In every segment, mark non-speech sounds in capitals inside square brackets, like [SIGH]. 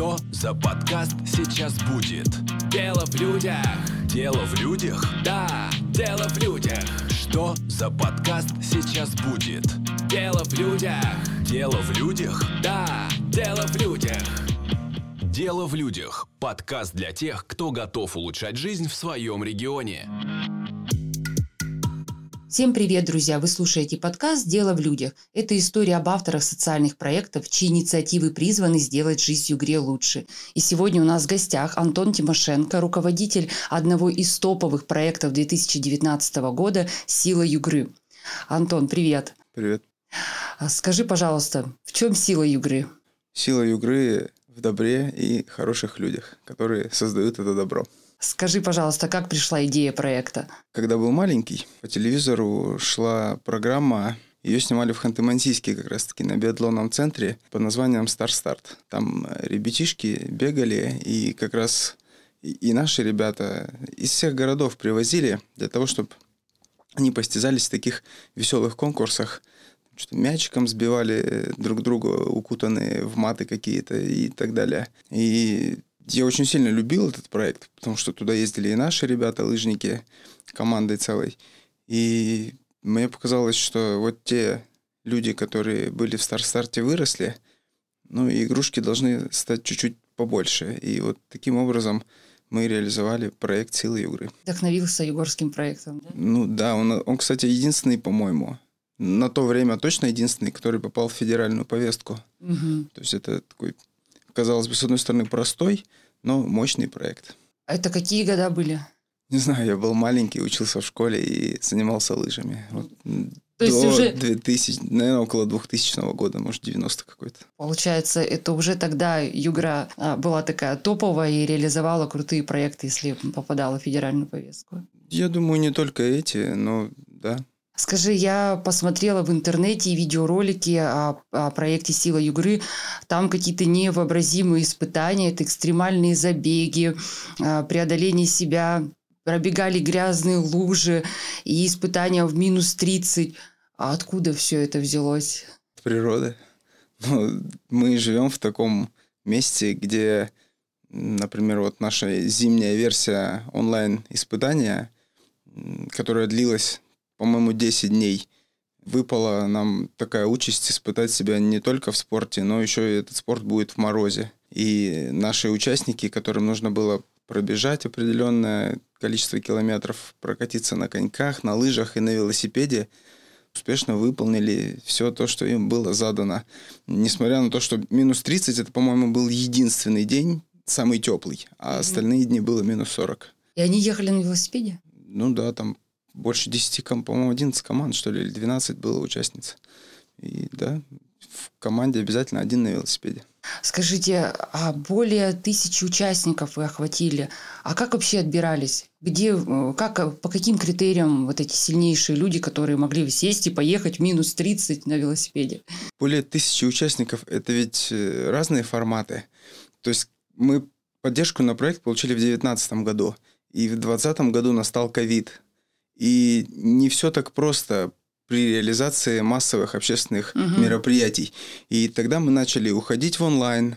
Что за подкаст сейчас будет? Дело в людях. Дело в людях? Да, дело в людях. Что за подкаст сейчас будет? Дело в людях. Дело в людях? Да, дело в людях. Дело в людях. Подкаст для тех, кто готов улучшать жизнь в своем регионе. Всем привет, друзья! Вы слушаете подкаст «Дело в людях». Это история об авторах социальных проектов, чьи инициативы призваны сделать жизнь Югре лучше. И сегодня у нас в гостях Антон Тимошенко, руководитель одного из топовых проектов 2019 года «Сила Югры». Антон, привет! Привет. А Скажи, пожалуйста, в чем сила Югры? Сила Югры в добре и хороших людях, которые создают это добро. Скажи, пожалуйста, как пришла идея проекта? Когда был маленький, по телевизору шла программа, ее снимали в Ханты-Мансийске как раз-таки на биатлонном центре под названием «Стар Старт». Там э, ребятишки бегали, и как раз и наши ребята из всех городов привозили для того, чтобы они постязались в таких веселых конкурсах. Что мячиком сбивали э, друг друга, укутанные в маты какие-то и так далее. И я очень сильно любил этот проект, потому что туда ездили и наши ребята, лыжники, командой целой. И мне показалось, что вот те люди, которые были в Стар-Старте, выросли, ну, и игрушки должны стать чуть-чуть побольше. И вот таким образом мы реализовали проект «Силы игры». Вдохновился югорским проектом, да? Ну да, он, он, кстати, единственный, по-моему, на то время точно единственный, который попал в федеральную повестку. Мгм. То есть это такой, казалось бы, с одной стороны, простой, но мощный проект. А это какие года были? Не знаю, я был маленький, учился в школе и занимался лыжами. Вот, То есть до уже- 2000, наверное, около 2000 года, может, 90 какой-то. Получается, это уже тогда Югра а, была такая топовая и реализовала крутые проекты, если попадала в федеральную повестку. Я думаю, не только эти, но да. Скажи, я посмотрела в интернете видеоролики о, о проекте «Сила Югры». Там какие-то невообразимые испытания, это экстремальные забеги, а, преодоление себя, пробегали грязные лужи и испытания в минус 30. А откуда все это взялось? От природы. Ну, мы живем в таком месте, где, например, вот наша зимняя версия онлайн-испытания, которая длилась, по-моему, 10 дней, выпала нам такая участь испытать себя не только в спорте, но еще и этот спорт будет в морозе. И наши участники, которым нужно было пробежать определенное количество километров, прокатиться на коньках, на лыжах и на велосипеде, успешно выполнили все то, что им было задано. Несмотря на то, что минус 30, это, по-моему, был единственный день, самый теплый, а Мгм. остальные дни было минус 40. И они ехали на велосипеде? Ну да, там больше 10, ком- по-моему, 11 команд, что ли, или 12 было участниц. И да, в команде обязательно один на велосипеде. Скажите, а более тысячи участников вы охватили. А как вообще отбирались? Где, э, как, э, по каким критериям вот эти сильнейшие люди, которые могли сесть и поехать в минус 30 на велосипеде? Более тысячи участников – это ведь э, разные форматы. То есть мы поддержку на проект получили в 2019 году, и в 2020 году настал ковид. И не все так просто при реализации массовых общественных Мгм. мероприятий. И тогда мы начали уходить в онлайн.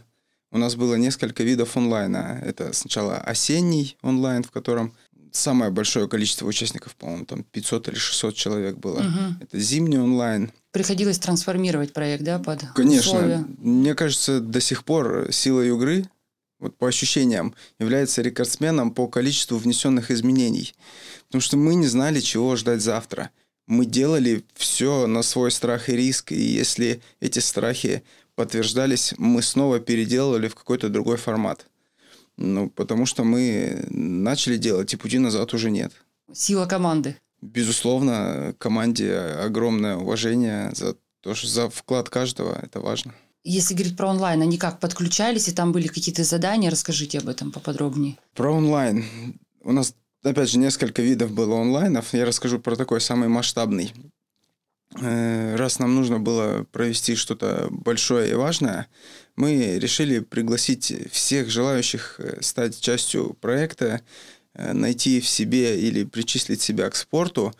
У нас было несколько видов онлайна. Это сначала осенний онлайн, в котором самое большое количество участников, по-моему, там 500 или 600 человек было. Мгм. Это зимний онлайн. Приходилось трансформировать проект, да, под Конечно. условия? Мне кажется, до сих пор сила игры, вот по ощущениям, является рекордсменом по количеству внесенных изменений. Потому что мы не знали, чего ждать завтра. Мы делали все на свой страх и риск, и если эти страхи подтверждались, мы снова переделывали в какой-то другой формат. Ну, потому что мы начали делать, и пути назад уже нет. Сила команды. Безусловно, команде огромное уважение за то, что за вклад каждого, это важно. Если говорить про онлайн, они как подключались, и там были какие-то задания? Расскажите об этом поподробнее. Про онлайн. У нас, опять же, несколько видов было онлайнов. Я расскажу про такой самый масштабный. Э, Раз нам нужно было провести что-то большое и важное, мы решили пригласить всех желающих э, стать частью проекта, э, найти в себе или причислить себя к спорту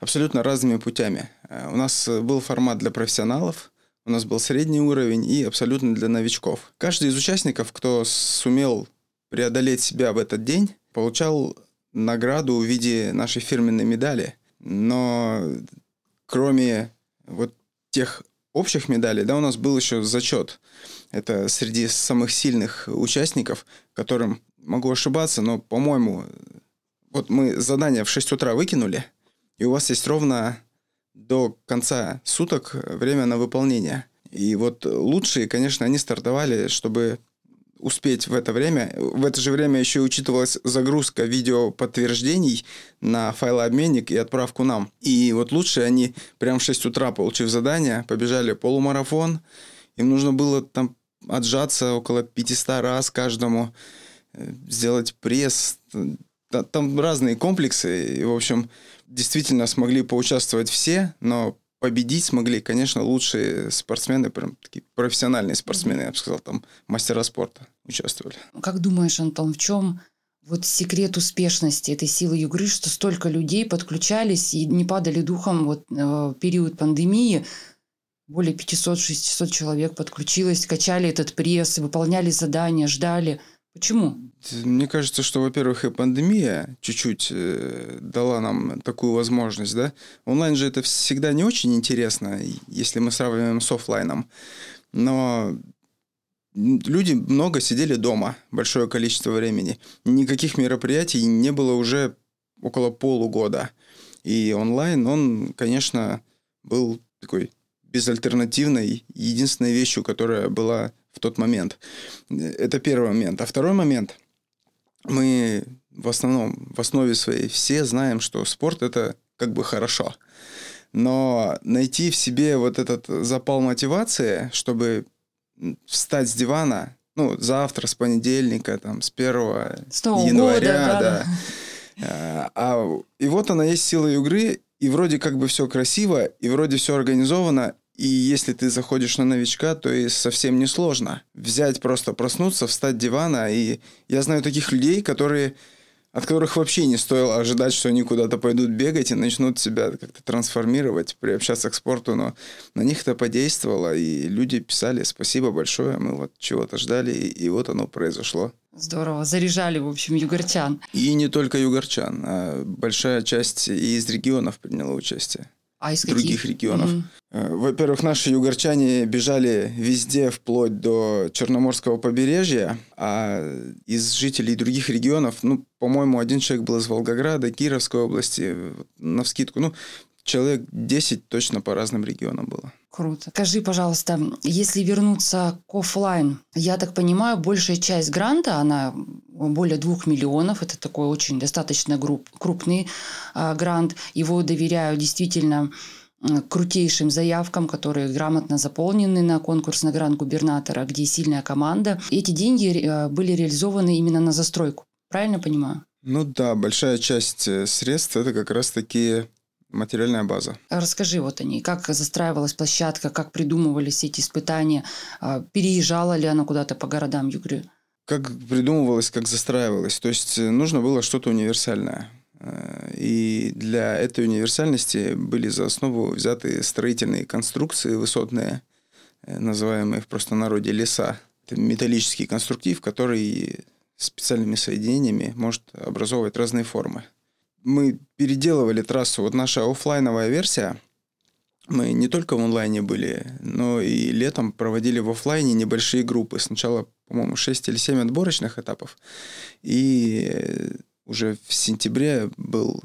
абсолютно разными путями. У нас был формат для профессионалов, у нас был средний уровень и абсолютно для новичков. Каждый из участников, кто сумел преодолеть себя в этот день, получал награду в виде нашей фирменной медали. Но кроме вот тех общих медалей, да, у нас был еще зачет. Это среди самых сильных участников, которым, могу ошибаться, но, по-моему, вот мы задание в 6 утра выкинули, и у вас есть ровно до конца суток время на выполнение. И вот лучшие, конечно, они стартовали, чтобы успеть в это время. В это же время еще учитывалась загрузка видео подтверждений на файлообменник и отправку нам. И вот лучшие они прям в 6 утра, получив задание, побежали полумарафон. Им нужно было там отжаться около 500 раз каждому, э, сделать пресс. Там разные комплексы. И, в общем, действительно смогли поучаствовать все, но победить смогли, конечно, лучшие спортсмены, прям такие профессиональные спортсмены, я бы сказал, там мастера спорта участвовали. Как думаешь, Антон, в чем вот секрет успешности этой силы игры, что столько людей подключались и не падали духом вот э, период пандемии, более 500-600 человек подключилось, качали этот пресс, выполняли задания, ждали. Почему? Мне кажется, что, во-первых, и пандемия чуть-чуть э, дала нам такую возможность, да. Онлайн же это всегда не очень интересно, если мы сравниваем с офлайном. Но люди много сидели дома, большое количество времени. Никаких мероприятий не было уже около полугода. И онлайн, он, конечно, был такой безальтернативной, единственной вещью, которая была в тот момент. Это первый момент. А второй момент, мы в основном, в основе своей все знаем, что спорт это как бы хорошо. Но найти в себе вот этот запал мотивации, чтобы встать с дивана, ну, завтра, с понедельника, там, с 1 с января, года, да. да. А, а, и вот она есть сила игры, и вроде как бы все красиво, и вроде все организовано, и если ты заходишь на новичка, то и совсем не сложно. Взять просто проснуться, встать с дивана. И я знаю таких людей, которые от которых вообще не стоило ожидать, что они куда-то пойдут бегать и начнут себя как-то трансформировать, приобщаться к спорту, но на них это подействовало, и люди писали «спасибо большое, мы вот чего-то ждали, и, и вот оно произошло». Здорово, заряжали, в общем, югорчан. И не только югорчан, а большая часть и из регионов приняла участие а из других регионов. Угу. Во-первых, наши югорчане бежали везде, вплоть до Черноморского побережья, а из жителей других регионов, ну, по-моему, один человек был из Волгограда, Кировской области, на вскидку, ну, человек 10 точно по разным регионам было. Круто. Скажи, пожалуйста, если вернуться к офлайн, я так понимаю, большая часть гранта, она более двух миллионов, это такой очень достаточно групп, крупный э, грант, его доверяю действительно крутейшим заявкам, которые грамотно заполнены на конкурс на грант губернатора, где сильная команда. Эти деньги э, были реализованы именно на застройку. Правильно понимаю? Ну да, большая часть э, средств это как раз таки материальная база. Расскажи вот о ней. Как застраивалась площадка, как придумывались эти испытания? А, переезжала ли она куда-то по городам Югры? Как придумывалось, как застраивалось. То есть э, нужно было что-то универсальное. Э, и для этой универсальности были за основу взяты строительные конструкции высотные, э, называемые в простонародье леса. Это металлический конструктив, который специальными соединениями может образовывать разные формы мы переделывали трассу. Вот наша офлайновая версия, мы не только в онлайне были, но и летом проводили в офлайне небольшие группы. Сначала, по-моему, 6 или 7 отборочных этапов. И уже в сентябре был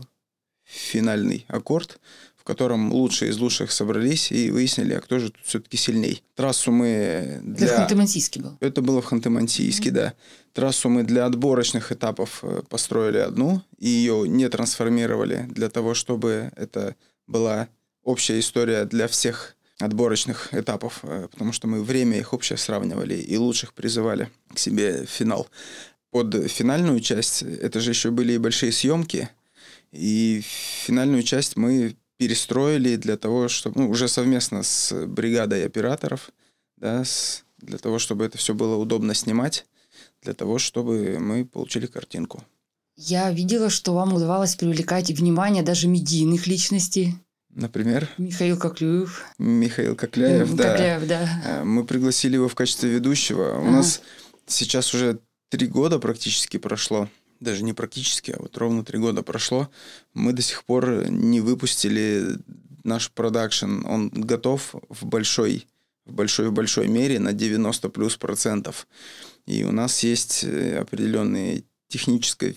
финальный аккорд, в котором лучшие из лучших собрались и выяснили, а кто же тут все-таки сильней. Трассу мы для... Это в Ханты-Мансийске был? Это было в Ханты-Мансийске, mm-hmm. да. Трассу мы для отборочных этапов э, построили одну, и ее не трансформировали для того, чтобы это была общая история для всех отборочных этапов, э, потому что мы время их общее сравнивали и лучших призывали к себе в финал. Под финальную часть, это же еще были и большие съемки, и финальную часть мы перестроили для того, чтобы ну, уже совместно с бригадой операторов, да, с, для того, чтобы это все было удобно снимать, для того, чтобы мы получили картинку. Я видела, что вам удавалось привлекать внимание даже медийных личностей. Например, Михаил Коклюев. Михаил Кокляев, М, да. Кокляев, да. Э, Мы пригласили его в качестве ведущего. У Ага. нас сейчас уже три года практически прошло. Даже не практически, а вот ровно три года прошло. Мы до сих пор не выпустили наш продакшн. Он готов в большой, в большой, в большой мере на 90 плюс процентов. И у нас есть э, определенные технические,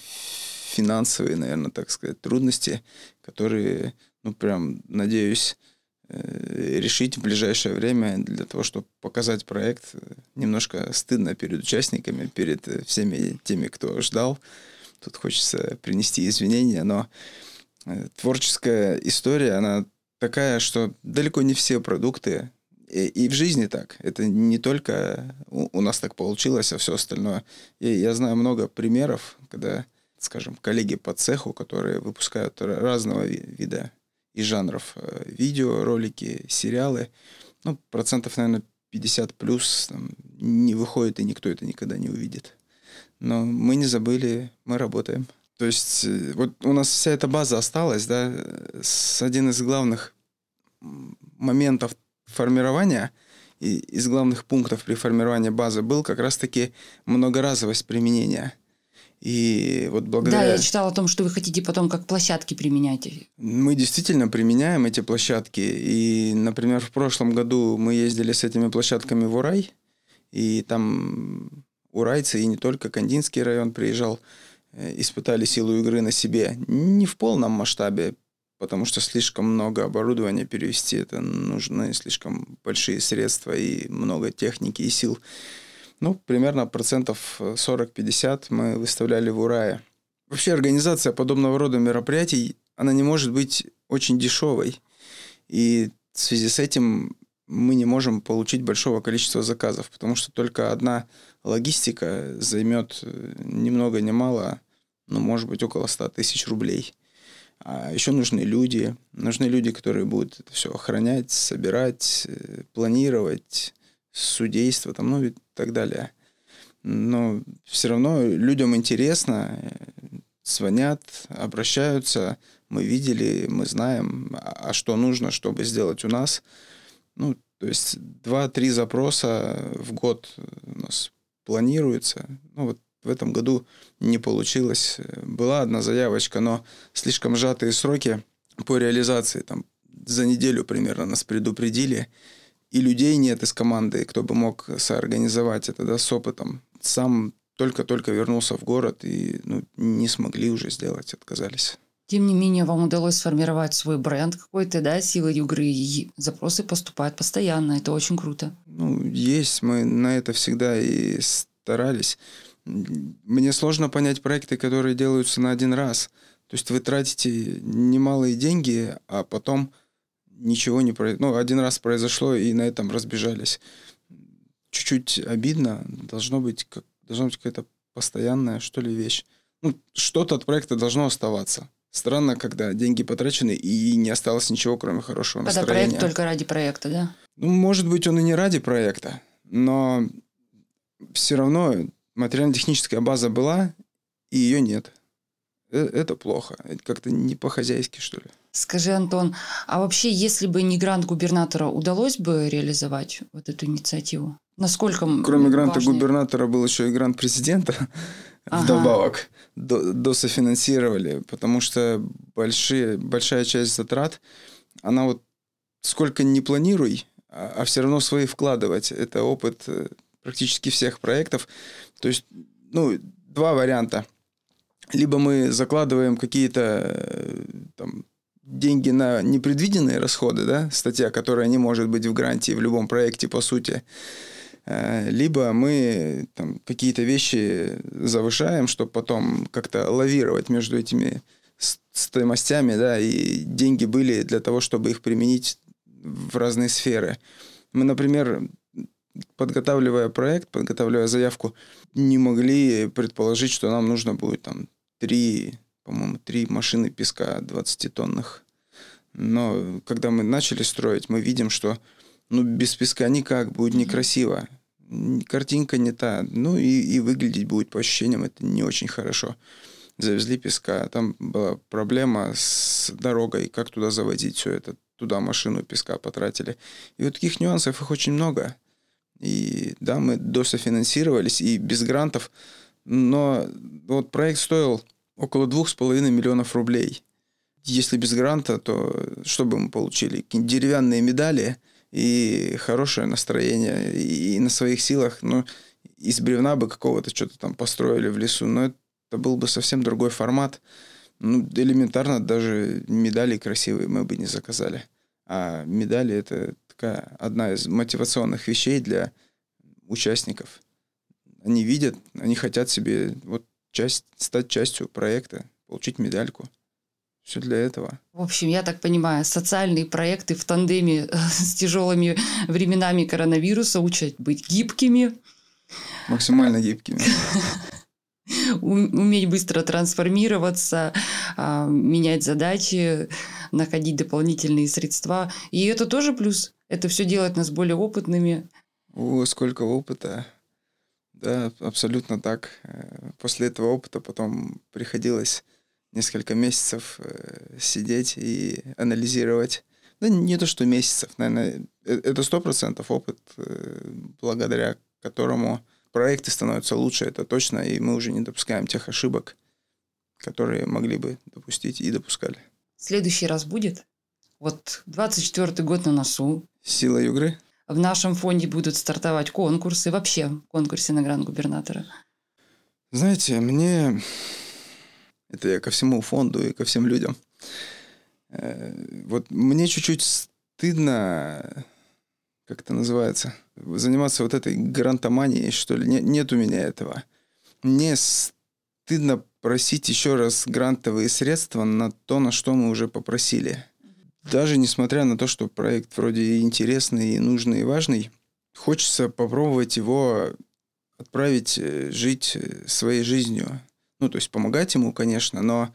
финансовые, наверное, так сказать, трудности, которые, ну, прям, надеюсь, э, решить в ближайшее время для того, чтобы показать проект. Немножко стыдно перед участниками, перед э, всеми теми, кто ждал. Тут хочется принести извинения, но э, творческая история, она такая, что далеко не все продукты, и, и в жизни так. Это не только у, у нас так получилось, а все остальное. Я, я знаю много примеров, когда, скажем, коллеги по цеху, которые выпускают ра- разного ви- вида и жанров э, видео, ролики, сериалы, ну, процентов, наверное, 50 плюс там, не выходит, и никто это никогда не увидит. Но мы не забыли, мы работаем. То есть э, вот у нас вся эта база осталась, да, э, с один из главных моментов формирования и из главных пунктов при формировании базы был как раз-таки многоразовость применения. И вот благодаря... Да, я читала о том, что вы хотите потом как площадки применять. Мы действительно применяем эти площадки. И, например, в прошлом году мы ездили с этими площадками в Урай, и там урайцы, и не только Кандинский район приезжал, э, испытали силу игры на себе. Не в полном масштабе, потому что слишком много оборудования перевести, это нужны слишком большие средства и много техники и сил. Ну, примерно процентов 40-50 мы выставляли в Урае. Вообще организация подобного рода мероприятий, она не может быть очень дешевой. И в связи с этим мы не можем получить большого количества заказов, потому что только одна логистика займет ни много ни мало, ну, может быть, около 100 тысяч рублей. А еще нужны люди, нужны люди, которые будут это все охранять, собирать, э, планировать, судейство, там, ну и так далее. Но все равно людям интересно, э, звонят, обращаются, мы видели, мы знаем, а что нужно, чтобы сделать у нас. Ну, то есть два-три запроса в год у нас планируется. Ну, вот в этом году не получилось. Была одна заявочка, но слишком сжатые сроки по реализации. Там за неделю примерно нас предупредили. И людей нет из команды, кто бы мог соорганизовать это да, с опытом. Сам только-только вернулся в город и ну, не смогли уже сделать, отказались. Тем не менее, вам удалось сформировать свой бренд какой-то, да, силой игры, и запросы поступают постоянно. Это очень круто. Ну, есть, мы на это всегда и старались. Мне сложно понять проекты, которые делаются на один раз. То есть вы тратите немалые деньги, а потом ничего не произошло. Ну, один раз произошло, и на этом разбежались. Чуть-чуть обидно. Должно быть, как, должна быть какая-то постоянная, что ли, вещь. Ну, что-то от проекта должно оставаться. Странно, когда деньги потрачены, и не осталось ничего, кроме хорошего Когда настроения. проект только ради проекта, да? Ну, может быть, он и не ради проекта, но все равно материально-техническая база была, и ее нет. Э, Это плохо. Это как-то не по-хозяйски, что ли. Скажи, Антон, а вообще, если бы не грант губернатора, удалось бы реализовать вот эту инициативу? Насколько Кроме гранта важный- губернатора был еще и грант президента. [LAUGHS] Ага. Вдобавок до- дософинансировали, потому что большие, большая часть затрат, она вот сколько не планируй, а, все равно свои вкладывать. Это опыт э, практически всех проектов. То есть, ну, два варианта. Либо мы закладываем какие-то э, там деньги на непредвиденные расходы, да, статья, которая не может быть в гранте в любом проекте, по сути, Э, либо мы там, какие-то вещи завышаем, чтобы потом как-то лавировать между этими стоимостями, да, и деньги были для того, чтобы их применить в разные сферы. Мы, например, подготавливая проект, подготавливая заявку, не могли предположить, что нам нужно будет там три, по-моему, три машины песка 20-тонных. Но когда мы начали строить, мы видим, что ну, без песка никак, будет некрасиво. Картинка не та. Ну, и, и выглядеть будет, по ощущениям, это не очень хорошо. Завезли песка. Там была проблема с дорогой, как туда завозить все это. туда машину песка потратили. И вот таких нюансов их очень много. И да, мы дософинансировались и без грантов, но вот проект стоил около двух с половиной миллионов рублей. Если без гранта, то что бы мы получили? Деревянные медали и хорошее настроение, и на своих силах, ну, из бревна бы какого-то что-то там построили в лесу, но это был бы совсем другой формат. Ну, элементарно даже медали красивые мы бы не заказали. А медали — это такая одна из мотивационных вещей для участников. Они видят, они хотят себе вот часть, стать частью проекта, получить медальку. Все для этого. В общем, я так понимаю, социальные проекты в тандеме э, с тяжелыми временами коронавируса учат быть гибкими. Максимально гибкими. [LAUGHS] Уметь быстро трансформироваться, а, менять задачи, находить дополнительные средства. И это тоже плюс. Это все делает нас более опытными. О, сколько опыта. Да, абсолютно так. Э, после этого опыта потом приходилось несколько месяцев э, сидеть и анализировать. Да не то, что месяцев, наверное, э, это сто процентов опыт, благодаря которому проекты становятся лучше, это точно, и мы уже не допускаем тех ошибок, которые могли бы допустить и допускали. Следующий раз будет? Вот 24 год на носу. Сила Югры? В нашем фонде будут стартовать конкурсы, вообще конкурсы на гранд-губернатора. Знаете, мне... Это я ко всему фонду и ко всем людям. Э, вот мне чуть-чуть стыдно, как это называется, заниматься вот этой грантоманией, что ли. Нет, нет у меня этого. Мне стыдно просить еще раз грантовые средства на то, на что мы уже попросили. Даже несмотря на то, что проект вроде интересный, и нужный и важный, хочется попробовать его отправить э, жить э, своей жизнью. Ну, то есть помогать ему, конечно, но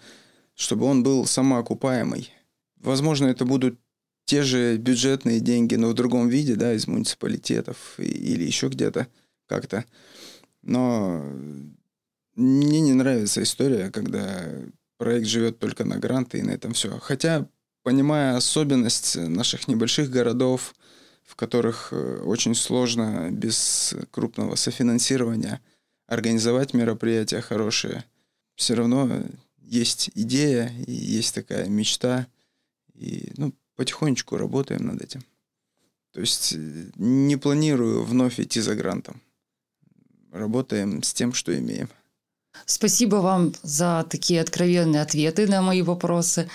чтобы он был самоокупаемый. Возможно, это будут те же бюджетные деньги, но в другом виде, да, из муниципалитетов или еще где-то как-то. Но мне не нравится история, когда проект живет только на гранты и на этом все. Хотя, понимая особенность наших небольших городов, в которых э, очень сложно без крупного софинансирования организовать мероприятия хорошие, все равно есть идея и есть такая мечта. И ну, потихонечку работаем над этим. То есть э, не планирую вновь идти за грантом. Работаем с тем, что имеем. Спасибо вам за такие откровенные ответы на мои вопросы.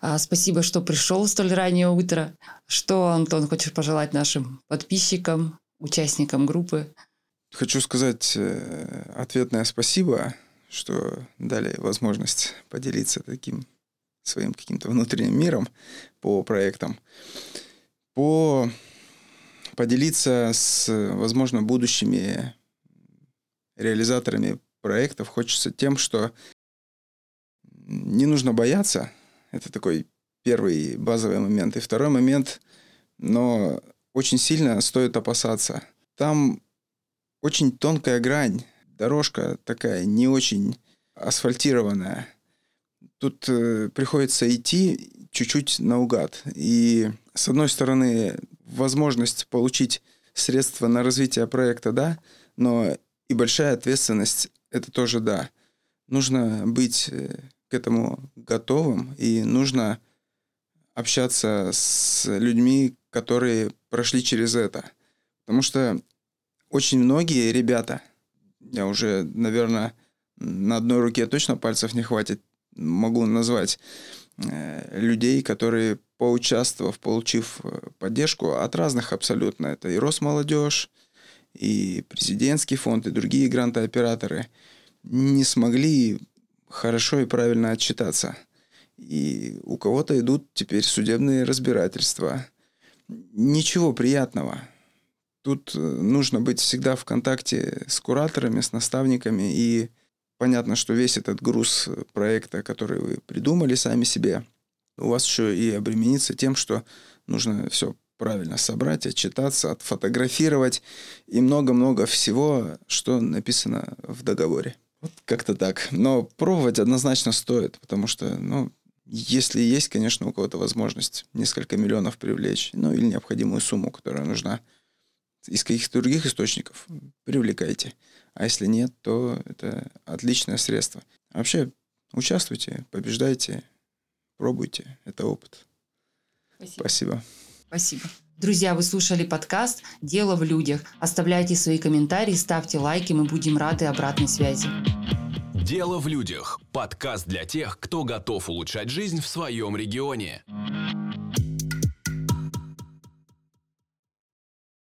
А, спасибо, что пришел столь раннее утро. Что, Антон, хочешь пожелать нашим подписчикам, участникам группы? Хочу сказать э, ответное спасибо, что дали возможность поделиться таким своим каким-то внутренним миром по проектам. По поделиться с, возможно, будущими реализаторами проектов хочется тем, что не нужно бояться. Это такой первый базовый момент. И второй момент, но очень сильно стоит опасаться. Там очень тонкая грань, дорожка такая не очень асфальтированная. Тут э, приходится идти чуть-чуть наугад. И с одной стороны, возможность получить средства на развитие проекта, да, но и большая ответственность это тоже да. Нужно быть э, к этому готовым, и нужно общаться с людьми, которые прошли через это. Потому что очень многие ребята, я уже, наверное, на одной руке точно пальцев не хватит, могу назвать э, людей, которые, поучаствовав, получив э, поддержку от разных абсолютно, это и Росмолодежь, и президентский фонд, и другие грантооператоры не смогли хорошо и правильно отчитаться. И у кого-то идут теперь судебные разбирательства. Ничего приятного. Тут э, нужно быть всегда в контакте с кураторами, с наставниками. И понятно, что весь этот груз проекта, который вы придумали сами себе, у вас еще и обременится тем, что нужно все правильно собрать, отчитаться, отфотографировать и много-много всего, что написано в договоре. Вот как-то так. Но пробовать однозначно стоит, потому что, ну, Если есть, конечно, у кого-то возможность несколько миллионов привлечь, ну или необходимую сумму, которая нужна из каких-то других источников, привлекайте. А если нет, то это отличное средство. Вообще, участвуйте, побеждайте, пробуйте. Это опыт. Спасибо. Спасибо. Спасибо. Друзья, вы слушали подкаст «Дело в людях». Оставляйте свои комментарии, ставьте лайки, мы будем рады обратной связи. «Дело в людях» – подкаст для тех, кто готов улучшать жизнь в своем регионе.